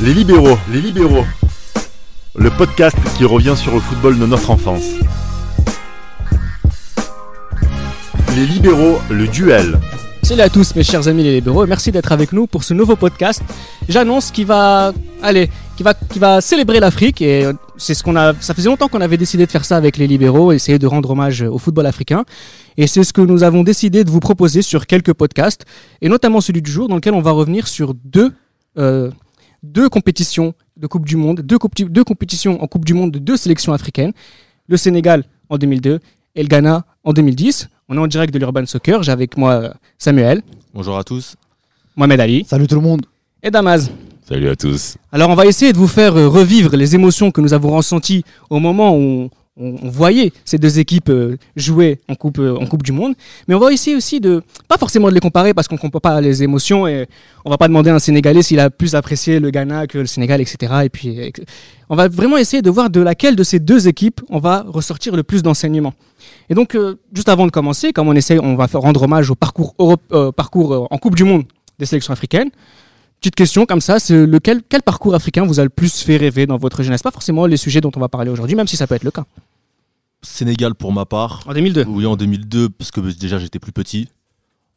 Les libéraux, les libéraux. Le podcast qui revient sur le football de notre enfance. Les libéraux, le duel. Salut à tous mes chers amis les libéraux merci d'être avec nous pour ce nouveau podcast. J'annonce qu'il va, allez, qui va, qui va célébrer l'Afrique et euh, c'est ce qu'on a, ça faisait longtemps qu'on avait décidé de faire ça avec les libéraux, essayer de rendre hommage au football africain et c'est ce que nous avons décidé de vous proposer sur quelques podcasts et notamment celui du jour dans lequel on va revenir sur deux, euh, deux compétitions de Coupe du Monde, deux, coupe- deux compétitions en Coupe du Monde de deux sélections africaines, le Sénégal en 2002 et le Ghana en 2010. On est en direct de l'Urban Soccer. J'ai avec moi euh, Samuel, Bonjour à tous. Mohamed Ali Salut tout le monde. et Damaz. Salut à tous. Alors on va essayer de vous faire euh, revivre les émotions que nous avons ressenties au moment où on, voyait ces deux équipes euh, jouer en coupe, euh, en coupe du Monde. Mais on va essayer aussi de, pas forcément de les comparer parce qu'on ne comprend pas les émotions et on va pas demander à un Sénégalais s'il a plus apprécié le Ghana que le Sénégal, etc. Et puis on va vraiment essayer de voir de laquelle de ces deux équipes on va ressortir le plus d'enseignements. Et donc euh, juste avant de commencer, comme on essaye, on va rendre hommage au parcours, parcours en Coupe du Monde des sélections africaines. Petite question comme ça, c'est lequel quel parcours africain vous a le plus fait rêver dans votre jeunesse? Pas forcément les sujets dont on va parler aujourd'hui, même si ça peut être le cas. Sénégal pour ma part. En 2002. Oui, en 2002, parce que déjà j'étais plus petit.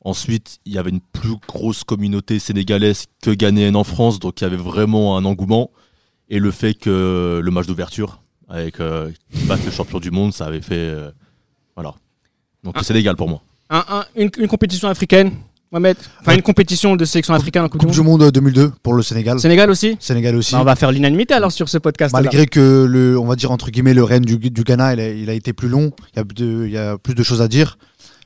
Ensuite, il y avait une plus grosse communauté sénégalaise que ghanéenne en France, donc il y avait vraiment un engouement. Et le fait que le match d'ouverture, avec euh, le champion du monde, ça avait fait. euh, voilà. Donc le Sénégal pour moi. Un- un- une, une compétition africaine, Mohamed Enfin, une compétition de sélection africaine en Coupe, Coupe du Monde. Monde 2002 pour le Sénégal. Sénégal aussi Sénégal aussi. Bah, On va faire l'unanimité alors sur ce podcast. Malgré que le, on va dire entre guillemets le règne du, du Ghana, il a, il a été plus long. Il y a, de- il y a plus de choses à dire.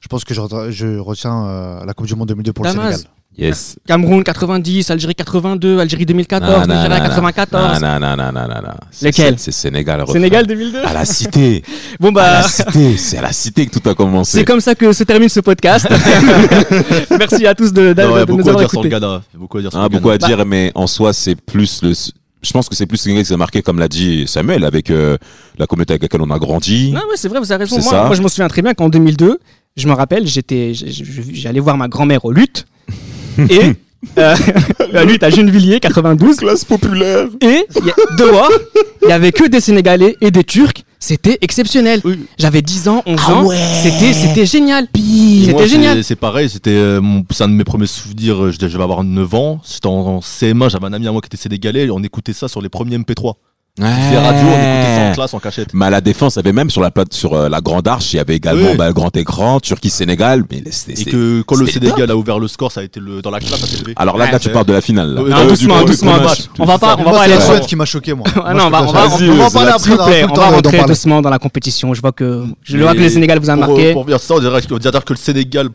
Je pense que je, re- je retiens euh, la Coupe du Monde 2002 pour Damas. le Sénégal. Yes. Cameroun 90, Algérie 82, Algérie 2014, Non, non, Nigeria non, 94. Non, non, non, non, non, Lequel C'est Sénégal. refrain. Sénégal 2002 À la cité. Bon À bah, la cité. C'est à la cité que tout a commencé. c'est comme ça que se termine ce podcast. Merci à tous de, de- Non, il y a de nous beaucoup à avoir dire sur le écoutés. Ghana. Il y a beaucoup à dire sur Ah, le beaucoup à dire, mais en soi, c'est plus le. Je pense que c'est plus Sénégal qui s'est marqué, comme l'a dit Samuel, avec euh, la communauté avec laquelle on a grandi. Non, ouais, c'est vrai, vous avez raison. Moi, ça. moi, je me souviens très bien qu'en 2002, je me rappelle, j'étais, j'allais voir ma grand-mère aux luttes. Et euh, la lutte à Gennevilliers, 92. Classe populaire. Et il y a- dehors, il y avait que des Sénégalais et des Turcs. C'était exceptionnel. Oui. J'avais 10 ans, 11 Ah ans. ouais. C'était, c'était génial. Moi, C'était génial. C'est pareil, c'était euh, mon- c'est un de mes premiers souvenirs. euh, Je devais avoir 9 ans. J'étais en, en CM1, j'avais un ami à moi qui était sénégalais. et On écoutait ça sur les premiers MP3. C'était radio, on écoutait ça en classe en cachette. Mais à la défense, il y avait même sur la plate, sur euh, la grande arche, il y avait également Oui. bah, le grand écran, Turquie-Sénégal. Mais c'était- Et que quand le Sénégal a ouvert le score, ça a été le, dans la classe, ça s'est levé. Alors là, Ouais, là, tu parles de la finale. là. Non, Euh, doucement, premier- doucement. On va pas, on va Moi, pas c'est aller trop- qui m'a choqué, moi. Ah Moi, non, je on va, on pas va, on va parler après, On va rentrer doucement dans la compétition. Je vois que, je vois que le Sénégal vous a pour- marqué. Pour, dire ça, on dirait, on dirait que le Sénégal,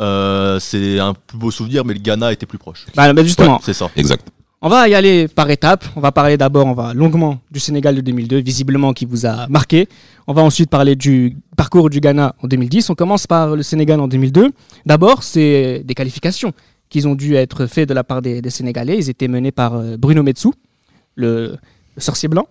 euh, c'est un plus beau souvenir, mais le Ghana était plus proche. Bah, bah, justement, Ouais, c'est ça. Exact. On va y aller par étapes. On va parler d'abord, on va longuement du Sénégal de 2002, visiblement qui vous a marqué. On va ensuite parler du parcours du Ghana en 2010. On commence par le Sénégal en 2002. D'abord, c'est des qualifications qui ont dû être faites de la part des, des Sénégalais. Ils étaient menés par euh, Bruno Metsou, le, le sorcier blanc.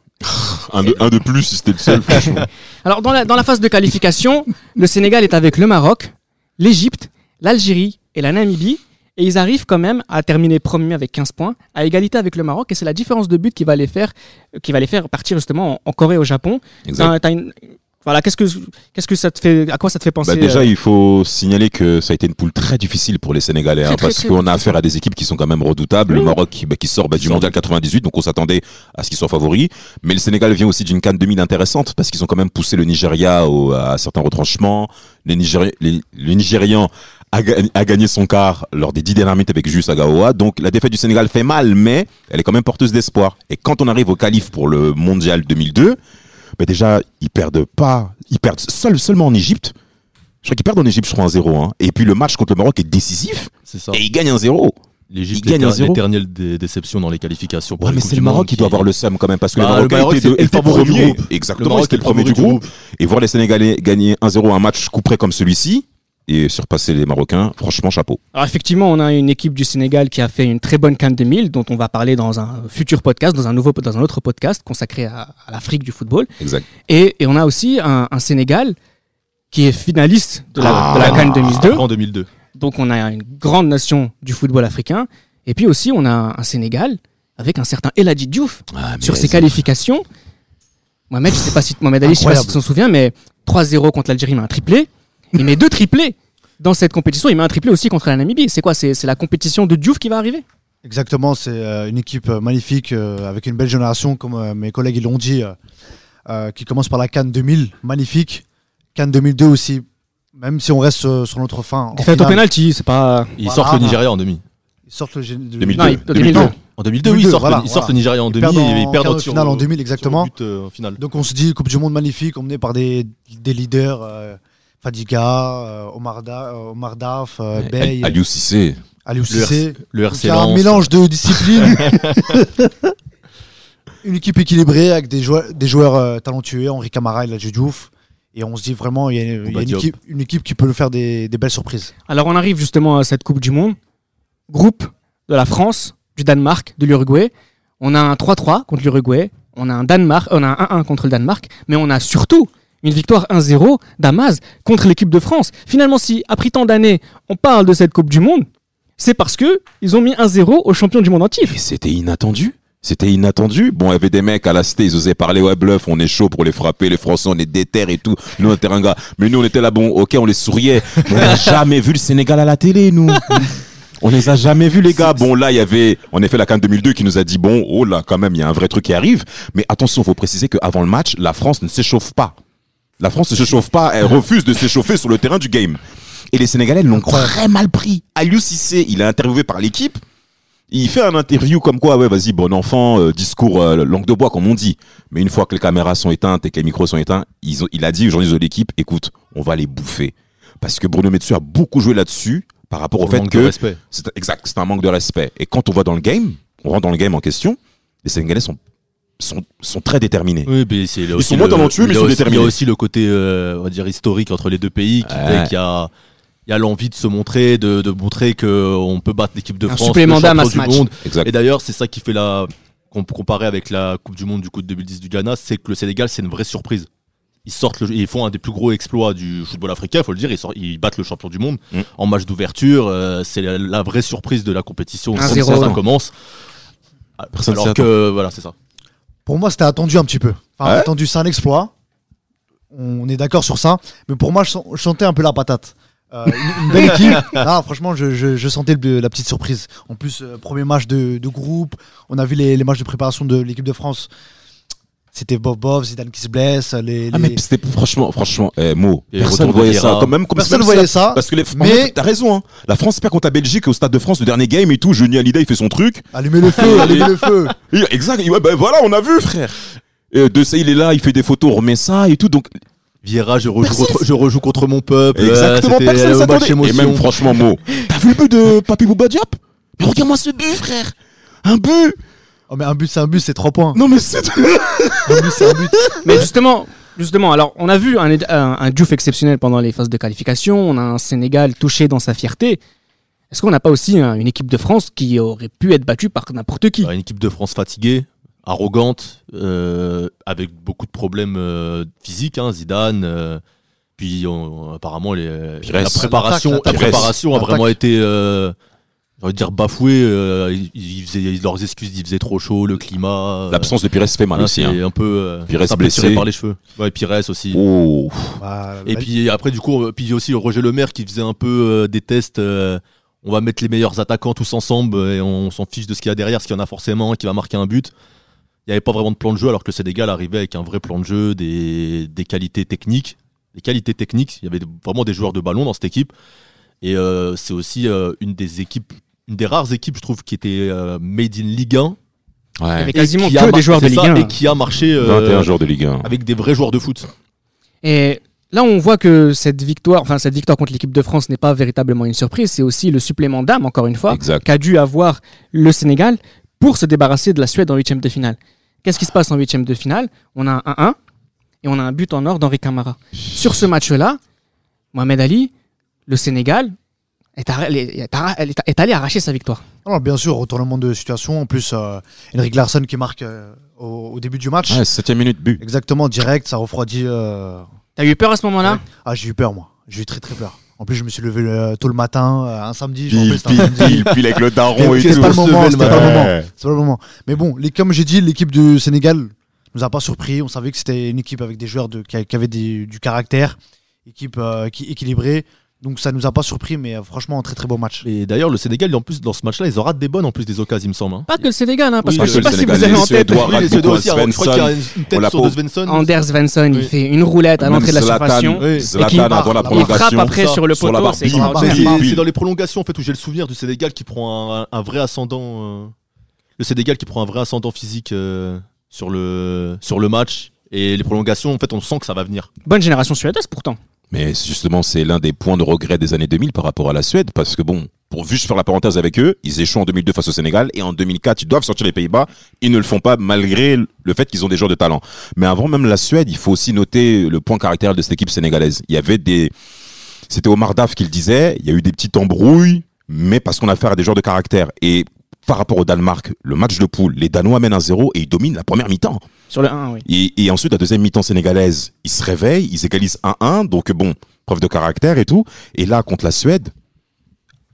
Un de, un de plus, si c'était le seul, franchement. Alors, dans la, dans la phase de qualification, le Sénégal est avec le Maroc, l'Égypte, l'Algérie et la Namibie. Et ils arrivent quand même à terminer premier avec 15 points, à égalité avec le Maroc. Et c'est la différence de but qui va les faire, qui va les faire partir justement en, en Corée et au Japon. Exact. Une- Voilà, qu'est-ce que, qu'est-ce que ça te fait, à quoi ça te fait penser Bah déjà, euh, il faut signaler que ça a été une poule très difficile pour les Sénégalais, hein, parce qu'on a affaire à des équipes qui sont quand même redoutables. Le. Maroc qui, bah, qui sort bah, du. Mondial 98, donc on s'attendait à ce qu'ils soient favoris. Mais le Sénégal vient aussi d'une canne 2000 intéressante, parce qu'ils ont quand même poussé le Nigeria au- à certains retranchements. Les Nigéri- les- le Nigérian a, a gagné son quart lors des dix dernières minutes avec Jus Agaoa. Donc la défaite du Sénégal fait mal, mais elle est quand même porteuse d'espoir. Et quand on arrive au qualif pour le Mondial 2002, bah déjà, ils perdent pas, ils perdent seul, seulement en Égypte. Je crois qu'ils perdent en Égypte, je crois, 1-0. Hein. Et puis le match contre le Maroc est décisif C'est ça. et ils gagnent 1-0. L'Égypte, zéro. l'éternelle dé- déception dans les qualifications. pour Ouais, mais c'est le Maroc qui doit avoir le seum quand même parce que Bah, le Maroc, de- le favori du groupe. Exactement, c'était est le premier du groupe. Et voir les Sénégalais gagner 1-0 un match coup près comme celui-ci et surpasser les Marocains, franchement, chapeau. Alors effectivement, on a une équipe du Sénégal qui a fait une très bonne Cannes 2000, dont on va parler dans un futur podcast, dans un nouveau, dans un autre podcast consacré à, à l'Afrique du football. Exact. Et, et on a aussi un, un Sénégal qui est finaliste de la, de la Ah. Cannes 2002. En 2002. Donc on a une grande nation du football africain. Et puis aussi, on a un Sénégal avec un certain Eladji Diouf Ah, mais sur ses qualifications. Mohamed, je sais pas si Mohamed Ali, je sais pas si tu t'en souviens, mais 3-0 contre l'Algérie, met un triplé. Il met deux triplés dans cette compétition. Il met un triplé aussi contre la Namibie. C'est quoi? C'est la compétition de Diouf qui va arriver? Exactement, c'est euh, une équipe euh, magnifique euh, avec une belle génération, comme mes collègues l'ont dit, qui commence par la Cannes 2000, magnifique. Cannes 2002 aussi, même si on reste sur notre fin. en Défaite au penalty, c'est pas. Ils Voilà. sortent le Nigeria en demi. Ils sortent le gé- de- 2002. Non, il- 2002. En 2002, oui, 2002, ils sortent, voilà, le, ils sortent voilà. le Nigeria en Ils demi et en ils perdent sur- finale en 2000, sur le exactement. but, euh, en finale. Donc on se dit Coupe du Monde magnifique, emmenée par des, des leaders, euh, Fadiga, euh, Omar, Da- euh, Omar Daf, euh, Bey, Al- Aliou Cissé. Aliou Le, Cissé. Le RC un mélange de disciplines. une équipe équilibrée avec des joueurs, des joueurs euh, talentueux, Henri Camara et la Diouf. Et on se dit vraiment, il y a, il y a Bouba une, équipe, une équipe qui peut nous faire des, des belles surprises. Alors on arrive justement à cette Coupe du Monde. Groupe de la France, du Danemark, de l'Uruguay. On a un 3-3 contre l'Uruguay. On a un Danemark, on a un 1-1 contre le Danemark, mais on a surtout une victoire 1-0 d'Amaz contre l'équipe de France. Finalement, si après tant d'années, on parle de cette Coupe du Monde, c'est parce que ils ont mis 1-0 aux champions du monde en titre. Mais c'était inattendu. C'était inattendu. Bon, il y avait des mecs à la cité, ils osaient parler, ouais, bluff, on est chaud pour les frapper, les Français, on est déter et tout. Nous, on était un gars. Mais nous, on était là, bon, ok, on les souriait. Mais on n'a jamais vu le Sénégal à la télé, nous. On les a jamais vus, les gars. Bon, là, il y avait, en effet, la CAN 2002 qui nous a dit, bon, oh là, quand même, il y a un vrai truc qui arrive. Mais attention, faut préciser qu'avant le match, la France ne s'échauffe pas. La France ne s'échauffe pas, elle refuse de s'échauffer sur le terrain du game. Et les Sénégalais l'ont très mal pris. Aliou Cissé, il est interviewé par l'équipe. Il fait un interview comme quoi, ouais, vas-y, bon enfant, euh, discours euh, langue de bois, comme on dit. Mais une fois que les caméras sont éteintes et que les micros sont éteints, ils ont- il a dit aux journalistes de l'équipe, écoute, on va les bouffer. Parce que Bruno Metsu a beaucoup joué là-dessus par rapport au fait manque de que respect. c'est exact, c'est un manque de respect. Et quand on va dans le game, on rentre dans le game en question, les Sénégalais sont, sont, sont très déterminés. Oui, mais c'est Ils sont moins talentueux, mais ils sont aussi- déterminés. Il y a aussi le côté, euh, on va dire, historique entre les deux pays qui Ouais. fait qu'il y a, il y a l'envie de se montrer, de, de montrer qu'on peut battre l'équipe de Un France, supplément le d'âme à ce du match. monde. Exact. Et d'ailleurs, c'est ça qui fait la. com- Comparé avec la Coupe du Monde du coup de 2010 du Ghana, c'est que le Sénégal, c'est une vraie surprise. Ils sortent, le- ils font un des plus gros exploits du football africain, il faut le dire. Ils, sortent- ils battent le champion du monde Mm. en match d'ouverture. euh, c'est la, la vraie surprise de la compétition. 1-0. quand ça commence. Personne Alors que voilà, c'est ça. Pour moi, c'était attendu un petit peu. Enfin, Ouais. attendu, c'est un exploit. On est d'accord sur ça. Mais pour moi, je, sentais un peu la patate. Euh, une, une belle équipe. Ah, franchement, je, je- je sentais le- la petite surprise. En plus, euh, premier match de, de groupe. On a vu les, les matchs de préparation de l'équipe de France. C'était Bob Bob, Zidane qui se blesse. Les, Ah, mais c'était franchement, franchement, eh, Mo, Et personne de voyait ça. Quand même, comme Personne même voyait ça. Parce que les, mais- mais t'as raison, hein. La France perd contre la Belgique au Stade de France, le dernier game et tout. Johnny Hallyday, il fait son truc. Allumez le feu, allumez le feu. Exact. ouais, ben voilà, on a vu, frère. Et de ça, il est là, il fait des photos, on remet ça et tout. Donc, Vieira, je rejoue, Personne- contre, je rejoue contre mon peuple. exactement, Euh, personne s'attendait. Et même, franchement, Mo, t'as vu le but de Papi Bouba Diop? Mais regarde-moi ce but, frère. Un but. Oh, mais un but, c'est un but, c'est trois points. Non, mais c'est. Un but, c'est un but. Mais justement, justement, alors on a vu un, un, un Diouf exceptionnel pendant les phases de qualification. On a un Sénégal touché dans sa fierté. Est-ce qu'on n'a pas aussi un- une équipe de France qui aurait pu être battue par n'importe qui? Une équipe de France fatiguée, arrogante, euh, avec beaucoup de problèmes euh, physiques. hein, Zidane. euh, puis on- apparemment les, Pires. la préparation, la a vraiment été, envie de dire bafouée. euh, ils, ils faisaient leurs excuses, il faisait trop chaud, le climat. euh, L'absence de Pires fait mal hein, aussi. hein. un peu euh, Pires tiré blessé. par les cheveux. Ouais, Pires aussi. Oh. Bah, Et la- puis après, du coup, puis aussi Roger Lemaire qui faisait un peu euh, des tests. euh, on va mettre les meilleurs attaquants tous ensemble et on s'en fiche de ce qu'il y a derrière, ce qu'il y en a forcément, qui va marquer un but. Il n'y avait pas vraiment de plan de jeu, alors que le Sénégal arrivait avec un vrai plan de jeu, des, des qualités techniques. Des qualités techniques. Il y avait vraiment des joueurs de ballon dans cette équipe. Et euh, c'est aussi euh, une des équipes, une des rares équipes, je trouve, qui était euh, made in Ligue 1. Il y avait Ouais. quasiment Et qui que a des joueurs de Ligue ça, 1. Et qui a marché euh, 21 joueurs de Ligue 1. avec des vrais joueurs de foot. Et là, on voit que cette victoire, enfin cette victoire contre l'équipe de France n'est pas véritablement une surprise. C'est aussi le supplément d'âme, encore une fois, qu'a dû avoir le Sénégal pour se débarrasser de la Suède en huitième de finale. Qu'est-ce qui se passe en huitième de finale? On a un 1-1 et on a un but en or d'Henri Camara. Sur ce match-là, Mohamed Ali, le Sénégal, est, est arra- est- est allé arracher sa victoire. Alors, bien sûr, retournement de situation. En plus, euh, Henrik Larsson qui marque euh, au, au début du match. Ouais, 7 minute but. Exactement, direct, ça refroidit. euh, T'as eu peur à ce moment-là? Ah, j'ai eu peur, moi. J'ai eu très très peur. En plus, je me suis levé tôt le matin, euh, un samedi. je me Pile, un pile, samedi. pile, pile avec le daron et tout. pas le moment, c'était pas. Ouais. C'est pas le moment. Mais bon, les, comme j'ai dit, l'équipe du Sénégal nous a pas surpris. On savait que c'était une équipe avec des joueurs de, qui, avaient des- du caractère, équipe euh, qui, équilibrée. Donc ça nous a pas surpris, mais euh, franchement, un très très beau match. Et d'ailleurs, le Sénégal, en plus, dans ce match-là, ils ratent des bonnes en plus des occasions, il me semble. hein. Pas que le Sénégal, hein, parce Oui, que je sais pas le si vous Sénégal, avez en tête. Oui, les Suédois aussi, alors, je crois qu'il y a une tête sur de Svensson. Anders Svensson, il fait une roulette à l'entrée de la surfaction. oui, et Zlatan qui- avant la il frappe prolongation. après sur le sur poteau, barre, c'est dans les prolongations en fait où j'ai le souvenir du Sénégal qui prend un, un vrai ascendant. euh, le Sénégal qui prend un vrai ascendant physique euh, sur le sur le match et les prolongations. En fait, on sent que ça va venir. Bonne génération suédoise pourtant. Mais justement, c'est l'un des points de regret des années 2000 par rapport à la Suède, parce que bon, pour juste faire la parenthèse avec eux, ils échouent en 2002 face au Sénégal, et en 2004, ils doivent sortir les Pays-Bas, ils ne le font pas malgré le fait qu'ils ont des joueurs de talent. Mais avant même la Suède, il faut aussi noter le point caractériel de cette équipe sénégalaise. Il y avait des... C'était Omar Daf qui le disait, il y a eu des petites embrouilles, mais parce qu'on a affaire à des joueurs de caractère. Et par rapport au Danemark, le match de poule, les Danois mènent 1-0 et ils dominent la première mi-temps. Sur le 1, oui. Et, et ensuite, la deuxième mi-temps sénégalaise, ils se réveillent, ils égalisent 1-1, donc bon, preuve de caractère et tout. Et là, contre la Suède,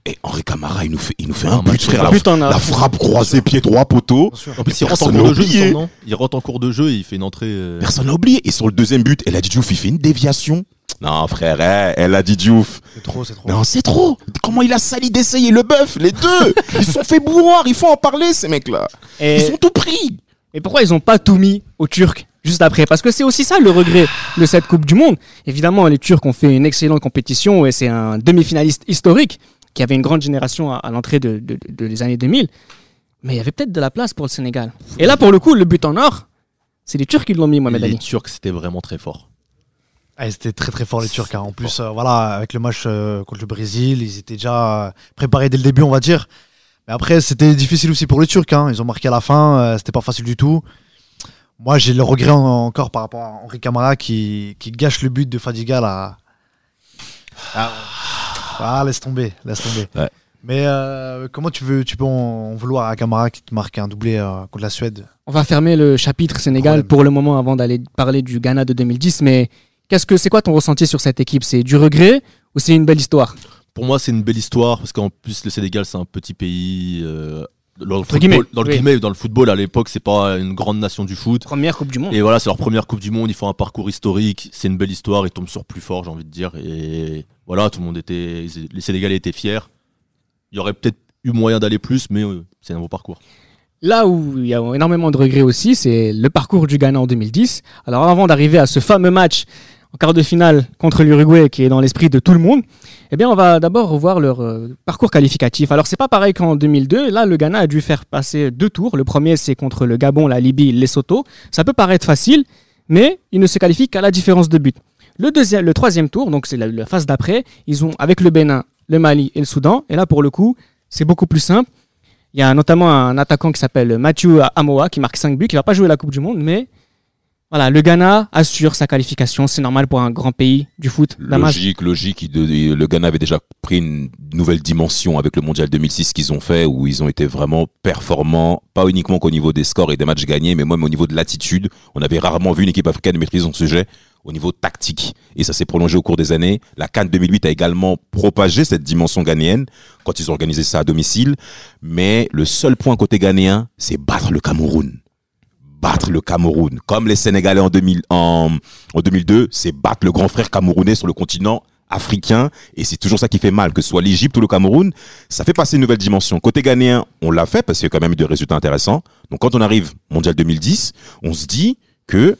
et Henri Camara, il nous fait, il nous fait un Un but, frère. de La, but la frappe croisée, pied droit, poteau. En plus, il rentre en cours de jeu, il rentre en cours de jeu et il fait une entrée. euh, Personne n'a oublié. Et sur le deuxième but, El Hadji Diouf, il fait une déviation. Non, frère, eh, El Hadji Diouf. C'est trop, c'est trop. Non, c'est trop. Comment il a sali d'essayer le bœuf, les deux. Ils se sont fait bourroir, il faut en parler, ces mecs-là. Et, Ils sont tout pris. et pourquoi ils ont pas tout mis aux Turcs juste après? Parce que c'est aussi ça le regret de cette Coupe du Monde. Évidemment, les Turcs ont fait une excellente compétition et c'est un demi-finaliste historique qui avait une grande génération à, à l'entrée de, de- de- des années 2000. Mais il y avait peut-être de la place pour le Sénégal. Et là, pour le coup, le but en or, c'est les Turcs qui l'ont mis, Mohamed les Ali. Turcs, c'était vraiment très fort. Ah, ils étaient très très forts les Turcs. hein. En plus, euh, voilà, avec le match euh, contre le Brésil, ils étaient déjà euh, préparés dès le début, on va dire. Mais après, c'était difficile aussi pour les Turcs. hein. Ils ont marqué à la fin, euh, c'était pas facile du tout. Moi, j'ai le regret en- encore par rapport à Henri Camara qui, qui gâche le but de Fadiga là. Ah, ah, laisse tomber, laisse tomber. Ouais. Mais euh, comment tu veux, tu peux en, en vouloir à Camara qui te marque un doublé euh, contre la Suède? On va fermer le chapitre Sénégal Problème. pour le moment avant d'aller parler du Ghana de 2010. Mais qu'est-ce que c'est quoi ton ressenti sur cette équipe? C'est du regret ou c'est une belle histoire? Pour moi, c'est une belle histoire parce qu'en plus, le Sénégal, c'est un petit pays. euh, dans le guillemets, football, dans le oui. guillemets, dans le football, à l'époque, c'est pas une grande nation du foot. Première Coupe du Monde. Et voilà, c'est leur première Coupe du Monde. Ils font un parcours historique. C'est une belle histoire. Ils tombent sur plus fort, j'ai envie de dire. Et voilà, tout le monde était. Les Sénégalais étaient fiers. Il y aurait peut-être eu moyen d'aller plus, mais euh, c'est un beau parcours. Là où il y a énormément de regrets aussi, c'est le parcours du Ghana en 2010. Alors avant d'arriver à ce fameux match en quart de finale contre l'Uruguay qui est dans l'esprit de tout le monde, eh bien on va d'abord revoir leur euh, parcours qualificatif. Alors c'est pas pareil qu'en 2002. Là, le Ghana a dû faire passer deux tours. Le premier c'est contre le Gabon, la Libye, Lesotho. Ça peut paraître facile, mais il ne se qualifie qu'à la différence de but. Le deuxième, le troisième tour, donc c'est la, la phase d'après, ils ont avec le Bénin, le Mali et le Soudan. Et là pour le coup, c'est beaucoup plus simple. Il y a notamment un attaquant qui s'appelle Mathieu Amoa qui marque 5 buts, qui va pas jouer la Coupe du Monde, mais voilà, le Ghana assure sa qualification. C'est normal pour un grand pays du foot. Logique, logique. Le Ghana avait déjà pris une nouvelle dimension avec le Mondial 2006 qu'ils ont fait, où ils ont été vraiment performants, pas uniquement qu'au niveau des scores et des matchs gagnés, mais même au niveau de l'attitude. On avait rarement vu une équipe africaine maîtriser son sujet au niveau tactique. Et ça s'est prolongé au cours des années. La Cannes 2008 a également propagé cette dimension ghanéenne quand ils ont organisé ça à domicile. Mais le seul point côté ghanéen, c'est battre le Cameroun battre le Cameroun. Comme les Sénégalais en, 2000, en, en 2002, c'est battre le grand frère camerounais sur le continent africain. Et c'est toujours ça qui fait mal, que ce soit l'Égypte ou le Cameroun. Ça fait passer une nouvelle dimension. Côté ghanéen, on l'a fait parce qu'il y a quand même eu des résultats intéressants. Donc quand on arrive mondial 2010, on se dit que,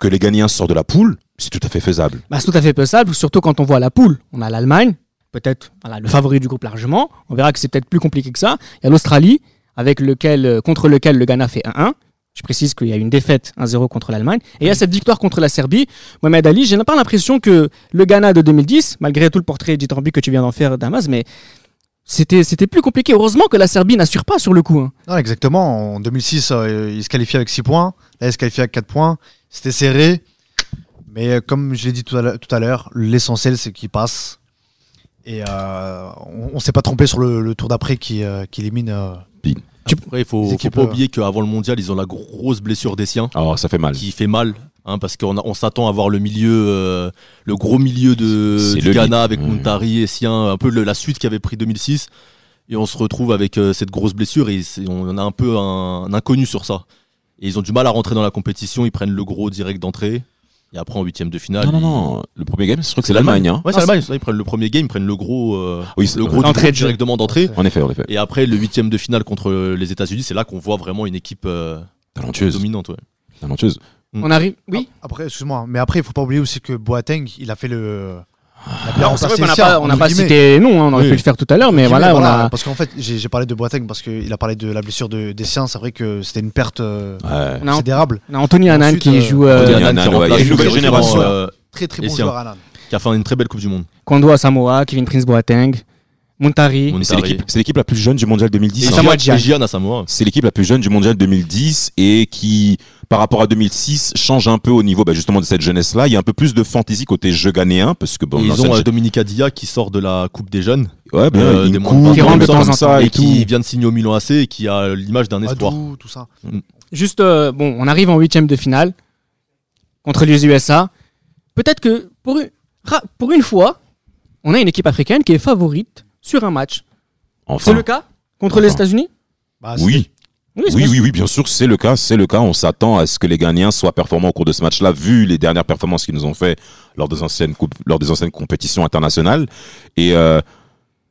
que les Ghanéens sortent de la poule, c'est tout à fait faisable. Bah, c'est tout à fait possible, surtout quand on voit la poule. On a l'Allemagne, peut-être le favori du groupe largement. On verra que c'est peut-être plus compliqué que ça. Il y a l'Australie, avec lequel, contre lequel le Ghana fait 1-1. Je précise qu'il y a une défaite 1-0 contre l'Allemagne. Et il y a cette victoire contre la Serbie. Mohamed Ali, j'ai pas l'impression que le Ghana de 2010, malgré tout le portrait dithyrambique que tu viens d'en faire, Damas, mais c'était, c'était plus compliqué. Heureusement que la Serbie n'assure pas sur le coup. hein. Non, exactement. En 2006, euh, il se qualifie avec 6 points. Là, il se qualifie avec 4 points. C'était serré. Mais euh, comme je l'ai dit tout à l'heure- l'essentiel, c'est qu'il passe. Et euh, on, on s'est pas trompé sur le, le tour d'après qui, euh, qui élimine euh. Après, il faut, pas euh, oublier qu'avant le mondial, ils ont la grosse blessure des siens Alors, ça fait mal. qui fait mal. hein, parce qu'on on s'attend à voir le milieu, euh, le gros milieu de du Ghana lit. avec Ouais. Muntari et Sien, un peu le- la suite qui avait pris 2006. Et on se retrouve avec euh, cette grosse blessure et on a un peu un, un inconnu sur ça. Et ils ont du mal à rentrer dans la compétition, ils prennent le gros direct d'entrée. Et après en huitième de finale. Non, non, non. Le premier game, je crois que c'est l'Allemagne. Hein. Ouais, c'est l'Allemagne. ça, Ils prennent le premier game, ils prennent le gros, euh, Oui, le gros, jeu. directement d'entrée. En effet, en effet. Et après, le huitième de finale contre les États-Unis, c'est là qu'on voit vraiment une équipe euh, Talentueuse. dominante. ouais. Talentueuse. On arrive. Oui. Après, excuse-moi, mais après, il faut pas oublier aussi que Boateng, il a fait le. A c'est vrai qu'on n'a pas, on n'a entre pas cité non, hein, on aurait Oui. pu le faire tout à l'heure, mais voilà, on a. Parce qu'en fait, j'ai parlé de Boateng parce qu'il a parlé de la blessure de, des siens. C'est vrai que c'était une perte euh, Ouais. on a- considérable. on a Anthony Hanan qui euh, joue euh, Anthony Hanan Hanan, qui ouais, remplace il y a une nouvelle génération. euh, Très très Et bon joueur, Anan. qui a fait une très belle Coupe du Monde. Kondo à Samoa, Kevin Prince Boateng, Montari. Mon- C'est Montari. l'équipe, c'est l'équipe la plus jeune du mondial 2010. Et Samoa. C'est l'équipe la plus jeune du mondial 2010 et qui, par rapport à 2006, change un peu au niveau bah, justement de cette jeunesse-là. Il y a un peu plus de fantaisie côté jeu ghanéen parce que bon, ils ont euh, gé- Dominica Dia qui sort de la Coupe des Jeunes, ouais, bien, euh, une des Qui rentre de comme temps en ça temps et, qui vient de signer au Milan AC et qui a l'image d'un espoir. Adou, tout ça. Juste, euh, bon, on arrive en huitième de finale contre les USA. Peut-être que pour une, ra- pour une fois, on a une équipe africaine qui est favorite sur un match. Enfin, C'est le cas contre les. États-Unis? Bah, oui, Oui, oui, oui, oui, bien sûr, c'est le cas, c'est le cas. On s'attend à ce que les Ghanéens soient performants au cours de ce match-là, vu les dernières performances qu'ils nous ont fait lors des anciennes coupes, lors des anciennes compétitions internationales. Et euh,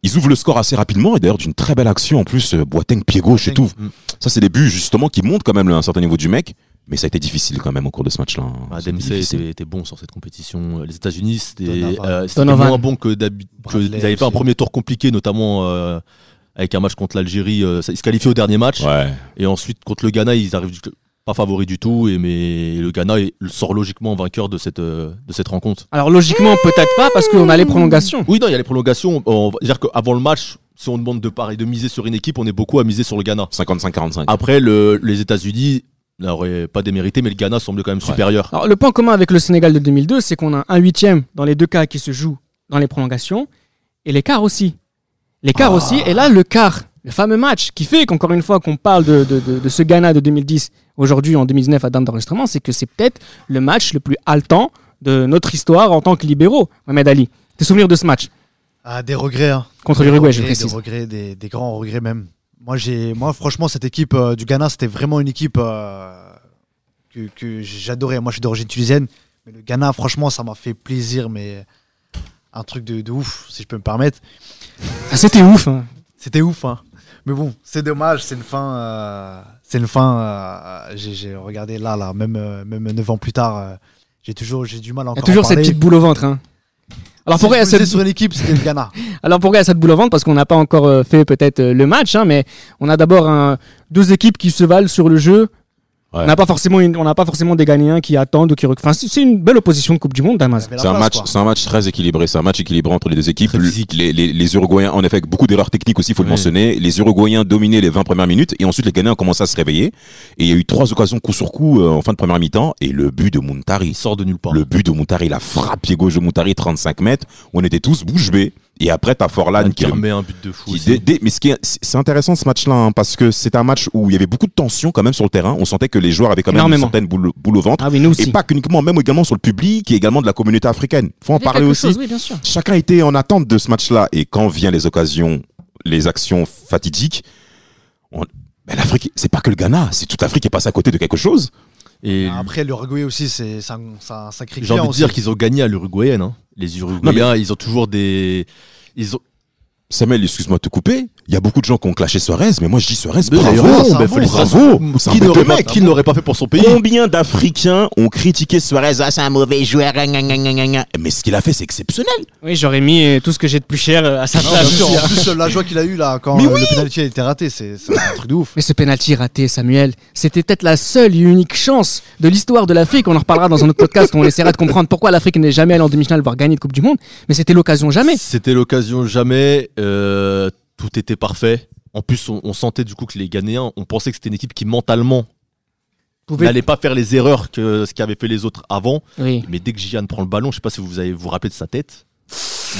ils ouvrent le score assez rapidement et d'ailleurs d'une très belle action en plus, euh, Boateng pied gauche et tout. Ça, c'est des buts justement qui montrent quand même un certain niveau du mec. Mais ça a été difficile quand même au cours de ce match-là. Ah, était, était bon sur cette compétition. Les États-Unis, c'était euh, moins bon que d'habitude. Ils avaient fait un premier tour compliqué, notamment euh, avec un match contre l'Algérie. euh, ils se qualifient au dernier match. Ouais. Et ensuite, contre le Ghana, ils arrivent pas favoris du tout. Et, mais le Ghana sort logiquement vainqueur de cette, euh, de cette rencontre. Alors logiquement, peut-être pas parce qu'on a les prolongations. Oui, non, il y a les prolongations. On va dire qu'avant le match, si on demande de pareil de miser sur une équipe, on est beaucoup à miser sur le Ghana. 55-45. Après, le- les États-Unis n'auraient pas démérité, mais le Ghana semble quand même Ouais. supérieur. Alors le point commun avec le Sénégal de 2002, c'est qu'on a un huitième dans les deux cas qui se joue dans les prolongations et l'écart aussi. L'écart Ah. aussi. Et là, le quart, le fameux match qui fait qu'encore une fois qu'on parle de, de- de- de ce Ghana de 2010 aujourd'hui en 2019 à date d'enregistrement, c'est que c'est peut-être le match le plus haletant de notre histoire en tant que libéraux, Mohamed Ali. Tes souvenirs de ce match? Ah, des regrets. hein. contre l'Uruguay, je précise. Des regrets, des, des grands regrets même. Moi, j'ai, moi franchement, cette équipe euh, du Ghana, c'était vraiment une équipe euh, que, que j'adorais. Moi, je suis d'origine tunisienne. Mais le Ghana, franchement, ça m'a fait plaisir. Mais un truc de, de ouf, si je peux me permettre. Ah, C'était ouf. hein. C'était ouf. Hein. Mais bon, c'est dommage. C'est une fin. euh, c'est une fin. euh, j'ai, j'ai regardé là, là, même, euh, même 9 ans plus tard. euh, j'ai toujours j'ai du mal Il à y encore a toujours en cette petite boule au ventre. hein. Alors pourquoi il y a cette sur une équipe, c'était le Ghana. Alors pourquoi il y a cette boule au ventre Parce qu'on n'a pas encore euh, fait peut-être euh, le match, hein, mais on a d'abord deux équipes qui se valent sur le jeu. Ouais. On n'a pas forcément une- on n'a pas forcément des Ghanéens qui attendent ou qui rec- Enfin, c'est une belle opposition de Coupe du Monde, Damas. Il C'est un, place, match, c'est un match très équilibré. C'est un match équilibré entre les deux équipes. Les, les, les Uruguayens, en effet, avec beaucoup d'erreurs techniques aussi, il faut le mentionner. Les Uruguayens dominaient les 20 premières minutes et ensuite les Ghanéens ont commencé à se réveiller. Et il y a eu trois occasions coup sur coup euh, en fin de première mi-temps. Et le but de Il Muntari, sort de nulle part. le but de Muntari, la frappe pied gauche de Muntari, 35 mètres. On était tous bouche bée. Et après, t'as Forlan qui, remet un but de fou. qui aussi. dé- dé- mais ce qui est, c'est intéressant ce match-là hein, parce que c'est un match où il y avait beaucoup de tension quand même sur le terrain. On sentait que les joueurs avaient quand même Énormément. une certaine boule, boule au ventre. Ah oui, nous aussi. Et pas uniquement, même également sur le public et également de la communauté africaine. Faut en parler aussi. chose, oui, bien sûr. Chacun était en attente de ce match-là. Et quand viennent les occasions, les actions fatidiques, on- ben, l'Afrique, c'est pas que le Ghana, c'est toute l'Afrique qui est passée à côté de quelque chose. Et Après, l'Uruguay aussi, c'est un, un sacré j'ai envie de dire qu'ils ont gagné à l'Uruguayenne. hein. Les Uruguayens, ils ont toujours des. Ils ont... Samuel, excuse-moi de te couper. Il y a beaucoup de gens qui ont clashé Suarez, mais moi je dis Suarez, Mais bravo, un ben, bravo. Un Qui n'aurait pas, qui ne l'aurait pas fait pour son pays Combien d'Africains ont critiqué Suarez Ah, c'est un mauvais joueur. gna, gna, gna. Mais ce qu'il a fait, c'est exceptionnel. Oui, j'aurais mis euh, tout ce que j'ai de plus cher euh, à sa place. en plus, la joie qu'il a eu là quand Mais euh, le penalty a été raté, c'est c'est un truc de ouf. Mais ce penalty raté, Samuel, c'était peut-être la seule et unique chance de l'histoire de l'Afrique. On en reparlera dans un autre podcast où on essaiera de comprendre pourquoi l'Afrique n'est jamais allée en demi-finale, voire gagner de Coupe du Monde. Mais c'était l'occasion jamais. C'était l'occasion jamais. euh, tout était parfait. En plus, on, on sentait du coup que les Ghanéens, on pensait que c'était une équipe qui mentalement Pouvait- n'allait pas faire les erreurs que ce qu'avaient fait les autres avant. Oui. Mais dès que Gian prend le ballon, je sais pas si vous avez vous rappelez de sa tête.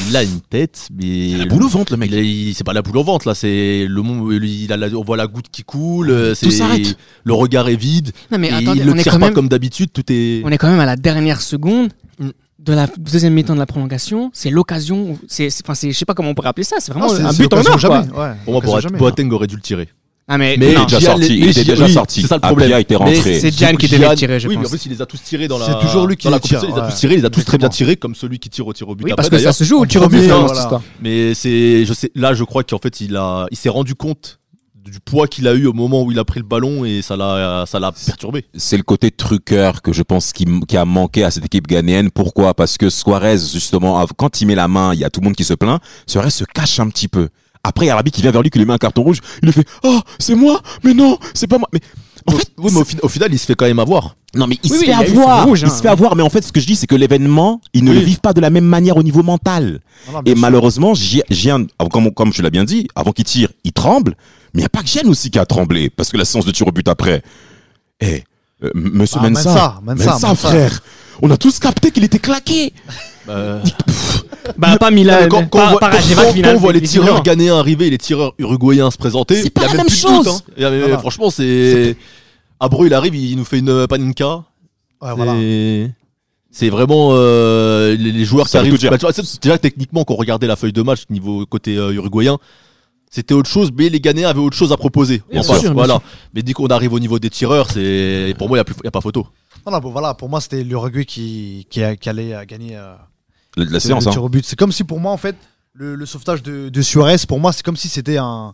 il a une tête, mais La boule au ventre, le mec. c'est pas la boule au ventre là, c'est le. Il a la- on voit la goutte qui coule. euh, c'est s'arrête. le regard est vide. Non, mais et attendez, il le on est tire quand pas même. comme d'habitude. Tout est. On est quand même à la dernière seconde Mm. De la deuxième mi-temps de la prolongation. C'est l'occasion. C'est, enfin, c'est, je sais pas comment on pourrait appeler ça. C'est vraiment Ah, un but en or, quoi. jamais. Ouais, Pour moi, l'occasion Boat- jamais. Boateng aurait dû le tirer. Ah, mais, Mais non. il est déjà Gian- sorti, il était déjà oui, sorti. C'est ça le Apia problème. était rentré. C'est Gian qui devait tirer, je oui, pense. mais en plus, il les a tous tirés dans la. C'est toujours lui qui dans la les tire, Il les a tous tirés, il les a tous très bien tirés, comme celui qui tire au tir au but. Oui, après, parce que ça se joue au tir au but histoire. Mais c'est, je sais, là, je crois qu'en fait, il a, il s'est rendu compte du poids qu'il a eu au moment où il a pris le ballon et ça l'a, ça l'a perturbé. c'est le côté truqueur que je pense qui, qui a manqué à cette équipe ghanéenne. Pourquoi? Parce que Suarez, justement, quand il met la main, il y a tout le monde qui se plaint. Suarez se cache un petit peu. Après, il y a l'arbitre qui vient vers lui, qui lui met un carton rouge. Il lui fait Oh, c'est moi? Mais non, c'est pas moi. Mais en fait, oui, mais au, fin- au final, il se fait quand même avoir. non, mais il Oui, se oui, fait il avoir. rouge, il hein, se fait oui. avoir. Mais en fait, ce que je dis, c'est que l'événement, ils ne Oui. le vivent pas de la même manière au niveau mental. Non, non, bien Et sûr. malheureusement, Gi- Gian, avant- comme, comme je l'ai bien dit, avant qu'il tire, il tremble. Mais il n'y a pas que Gian aussi qui a tremblé, parce que la séance de tir au but après. Eh, euh, monsieur Ah, Mensa, Mensa, Mensa, Mensa. frère, on a tous capté qu'il était claqué. Euh, Bah, pas Milan. quand, quand on voit, pas quand- Rajevac, quand- Milan, quand on voit les tireurs ghanéens arriver, les tireurs uruguayens se présenter, C'est pas il y a la même chose. hein. Il y a- Voilà. Franchement, c'est. Abro, il arrive, il nous fait une paninka. Ouais, voilà. C'est- vraiment euh, les, les joueurs qui Ça arrivent. Bah, c'est- déjà techniquement, quand on regardait la feuille de match niveau côté euh, uruguayen, c'était autre chose, mais les Ghanéens avaient autre chose à proposer. Bien En sûr, face, bien voilà. Mais dès qu'on arrive au niveau des tireurs, c'est pour moi, il n'y a, pas photo. Non, non, bon, voilà, pour moi, c'était l'Uruguay qui, qui, a- qui allait euh, gagner euh, La, la le séance, hein. tir au but. C'est comme si, pour moi, en fait, le, le sauvetage de, de Suarez, pour moi, c'est comme si c'était un.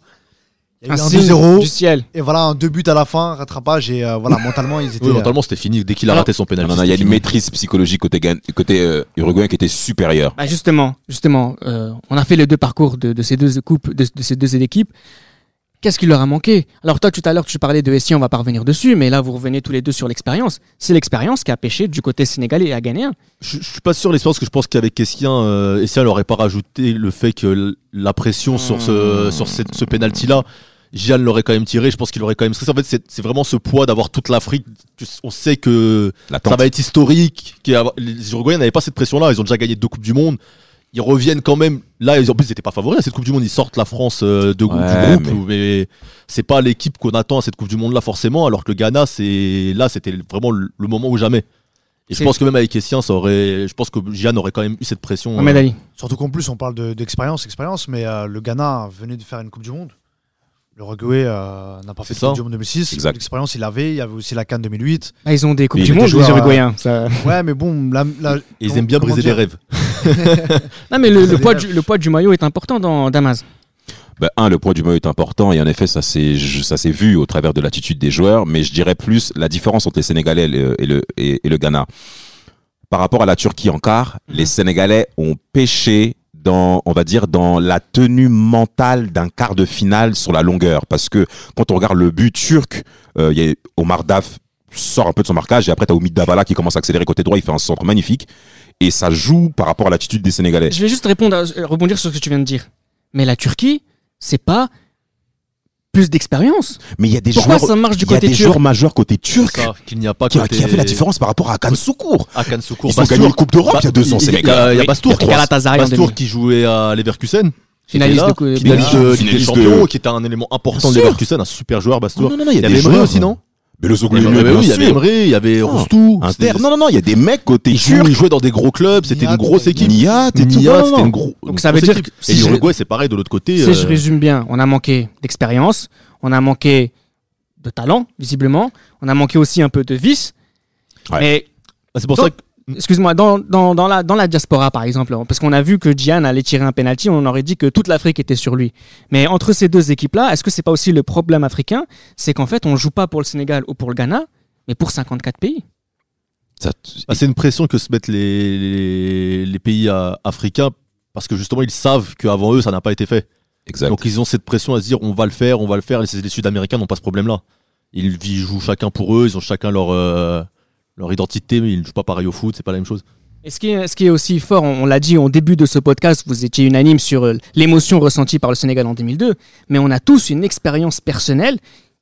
Il y a Un eu un signe 2-0, du ciel. et voilà, un deux buts à la fin, rattrapage, et euh, voilà, mentalement, ils étaient. Oui, euh, mentalement, c'était fini. Dès qu'il a Alors- raté son non, il y a une maîtrise psychologique côté, côté euh, uruguayen qui était supérieure. Bah justement, justement, euh, on a fait les deux parcours de, de ces deux coupes, de, de ces deux équipes. Qu'est-ce qui leur a manqué? Alors toi, tout à l'heure, tu parlais de Essie, on va pas revenir dessus, mais là, vous revenez tous les deux sur l'expérience. C'est l'expérience qui a pêché du côté sénégalais et a gagné. un. Je, je suis pas sûr de l'expérience que je pense qu'avec Essien, euh, Essien n'aurait pas rajouté le fait que la pression sur ce, Hmm. sur cette- ce penalty là, Gian l'aurait quand même tiré. Je pense qu'il aurait quand même stressé. En fait, c'est c'est vraiment ce poids d'avoir toute l'Afrique. que On sait que ça va être historique. Les Uruguayens n'avaient pas cette pression là. Ils ont déjà gagné deux coupes du monde. Ils reviennent quand même. Là, ils, en plus, ils n'étaient pas favoris à cette Coupe du Monde. Ils sortent la France euh, de, Ouais, du groupe. Mais, c'est pas l'équipe qu'on attend à cette Coupe du Monde là, forcément. Alors que le Ghana, c'est là, c'était vraiment le le moment ou jamais. Et je pense que même avec Essien, ça aurait. Je pense que Gian aurait quand même eu cette pression. Euh. Surtout qu'en plus, on parle de- d'expérience, expérience, mais euh, le Ghana venait de faire une Coupe du Monde. Le Uruguay euh, n'a pas fait ça. Coupe du Monde 2006. Exact. L'expérience, il avait. Il y avait aussi la Cannes 2008. Ah, ils ont des coupes Mais du monde, les Uruguayens. ça- Ouais, mais bon, la, ils comment- aiment bien briser les dire rêves. Non, mais le, poids du, le poids du maillot est important dans Damas. Ben, un, le poids du maillot est important et en effet, ça s'est vu au travers de l'attitude des joueurs, mais je dirais plus la différence entre les Sénégalais et le, et le, et- et le Ghana. Par rapport à la Turquie en quart, les Sénégalais ont pêché dans, on va dire, dans la tenue mentale d'un quart de finale sur la longueur. Parce que quand on regarde le but turc, euh, il y a Omar Daf sort un peu de son marquage et après tu as Oumid Davala qui commence à accélérer côté droit, il fait un centre magnifique et ça joue par rapport à l'attitude des Sénégalais. Je vais juste répondre, à- euh, rebondir sur ce que tu viens de dire. Mais la Turquie, c'est pas plus d'expérience. Mais il y a des Pourquoi joueurs, ça marche du il y a côté des turc joueurs majeurs côté turc. Qu'il n'y a pas côté- qui a fait la différence par rapport à Akan Soukour. Akan Soukour, Ils ont Bastour. gagné une Coupe d'Europe il y a deux ans, Il y a- y Bastour, il y a Bastour 2000. qui jouait à Leverkusen. Finaliste Qui de finaliste de- finaliste Champions, de- qui était un élément important de. Leverkusen, un super joueur Bastour. Non, non, non, il y a Il y avait aussi, non Il y avait- bien oui, il y avait. Emery, il y avait Ah. Roustou. Inter. Non, non, non, il y a des mecs côté turc. ils jouaient dans des gros clubs, c'était une grosse équipe. Niat et tout. Niat, c'était une gros. Donc ça veut grosse dire équipe. que Et l'Uruguay, c'est pareil de l'autre côté. Si euh, je résume bien, on a manqué d'expérience, on a manqué de talent, visiblement, on a manqué aussi un peu de vice. Ouais. Mais, ah, C'est pour ça que. Excuse-moi, dans, dans, dans, la, dans la diaspora, par exemple, parce qu'on a vu que Gian allait tirer un penalty, on aurait dit que toute l'Afrique était sur lui. Mais entre ces deux équipes-là, est-ce que c'est pas aussi le problème africain? C'est qu'en fait, on joue pas pour le Sénégal ou pour le Ghana, mais pour 54 pays. Ça- Ah, c'est une pression que se mettent les, les, les pays euh, africains parce que justement ils savent qu'avant eux ça n'a pas été fait. Exact. Donc ils ont cette pression à se dire on va le faire, on va le faire. Et c'est- les Sud-Américains n'ont pas ce problème-là. Ils, ils jouent chacun pour eux, ils ont chacun leur, euh, leur identité, mais ils ne jouent pas pareil au foot, c'est pas la même chose. Et ce qui est, ce qui est aussi fort, on, on l'a dit au début de ce podcast, vous étiez unanime sur euh, l'émotion ressentie par le Sénégal en 2002, mais on a tous une expérience personnelle,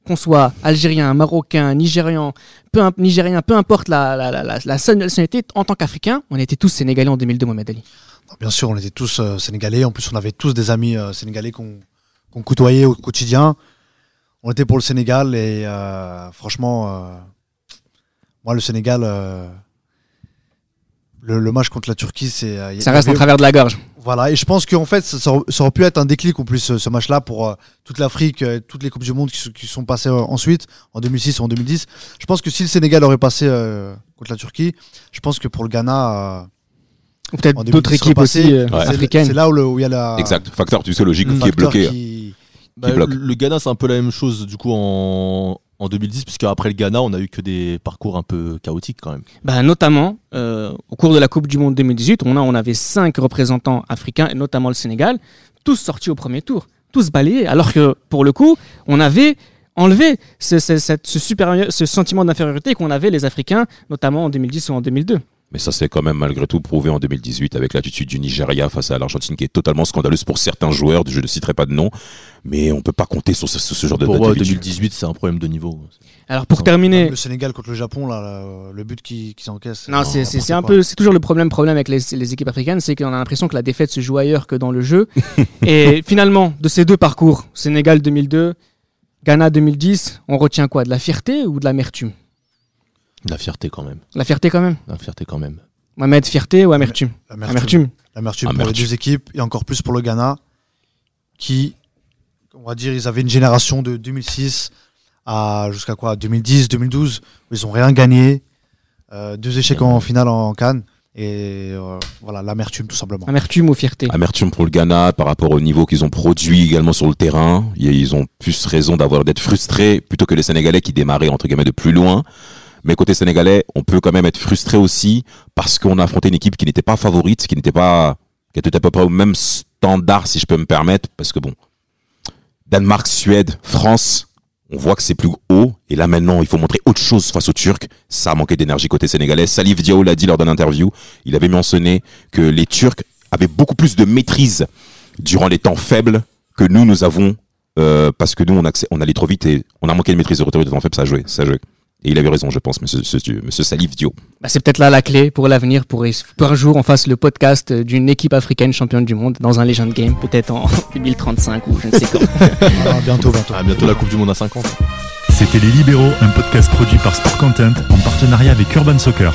qu'on soit algérien, marocain, nigérian, peu, nigérien, peu importe la, la, la, la, la nationalité, en tant qu'Africain, on était tous sénégalais en 2002, Mohamed Ali. Bien sûr, on était tous euh, sénégalais. En plus, on avait tous des amis euh, sénégalais qu'on qu'on côtoyait au quotidien. On était pour le Sénégal et euh, franchement, euh, moi, le Sénégal, euh, le, le match contre la Turquie, c'est. euh, Ça reste en avait- travers de la gorge. Voilà, et je pense qu'en fait, ça, ça aurait- ça aurait pu être un déclic en plus, ce, ce match-là, pour euh, toute l'Afrique, euh, toutes les Coupes du Monde qui, qui sont passées euh, ensuite, en 2006 ou en 2010. Je pense que si le Sénégal aurait passé euh, contre la Turquie, je pense que pour le Ghana. euh, Ou peut-être En d'autres 2010 équipes repassé, aussi euh, c'est- africaines. C'est là où il y a la. Exact. Facteur psychologique le qui est bloqué. qui- Bah, bloque. le Ghana, c'est un peu la même chose du coup en, en 2010, puisque après le Ghana, on a eu que des parcours un peu chaotiques quand même. Bah, notamment, euh, au cours de la Coupe du Monde 2018, on, a, on avait cinq représentants africains, et notamment le Sénégal, tous sortis au premier tour, tous balayés, alors que pour le coup, on avait enlevé ce, sentiment d'infériorité qu'on avait les Africains, notamment en 2010 ou en 2002. Mais ça s'est quand même malgré tout prouvé en 2018 avec l'attitude du Nigeria face à l'Argentine qui est totalement scandaleuse pour certains joueurs. Je ne citerai pas de nom, mais on peut pas compter sur ce, ce- ce genre de Pour moi, d'attitude. 2018, c'est un problème de niveau. Alors pour terminer, Le Sénégal contre le Japon, là, le, le but qui, qui s'encaisse. Non, c'est- c'est c'est un peu, c'est toujours le problème, problème avec les, les équipes africaines, c'est qu'on a l'impression que la défaite se joue ailleurs que dans le jeu. Et finalement, de ces deux parcours, Sénégal 2002, Ghana 2010, on retient quoi? De la fierté ou de l'amertume? La fierté quand même. La fierté quand même. La fierté quand même. Mohamed, fierté ou amertume? L'amertume. Amertume. L'amertume pour les Amertume. deux équipes et encore plus pour le Ghana, qui, on va dire, ils avaient une génération de 2006 à jusqu'à quoi? 2010, 2012, où ils ont rien gagné, euh, deux échecs en finale en Cannes et euh, voilà l'amertume tout simplement. Amertume ou fierté? Amertume pour le Ghana par rapport au niveau qu'ils ont produit également sur le terrain. Ils ont plus raison d'avoir d'être frustrés plutôt que les Sénégalais qui démarraient entre guillemets de plus loin. Mais côté sénégalais, on peut quand même être frustré aussi parce qu'on a affronté une équipe qui n'était pas favorite, qui n'était pas, qui était à peu près au même standard si je peux me permettre, parce que bon, Danemark, Suède, France, on voit que c'est plus haut. Et là maintenant, il faut montrer autre chose face aux Turcs. Ça a manqué d'énergie côté sénégalais. Salif Diao l'a dit lors d'une interview. Il avait mentionné que les Turcs avaient beaucoup plus de maîtrise durant les temps faibles que nous, nous avons. euh, parce que nous, on, allait trop vite et on a manqué de maîtrise de retour de temps faible. Ça a. Ça a joué. Et il avait raison, je pense, monsieur, monsieur, monsieur Salif Dio. Bah, C'est peut-être là la clé pour l'avenir, pour, pour un jour on fasse le podcast d'une équipe africaine championne du monde dans un Legend Game, peut-être en 2035 ou je ne sais quand. Ah, bientôt, bientôt. Ah, bientôt la Coupe du Monde à 50. C'était Les Libéraux, un podcast produit par Sport Content en partenariat avec Urban Soccer.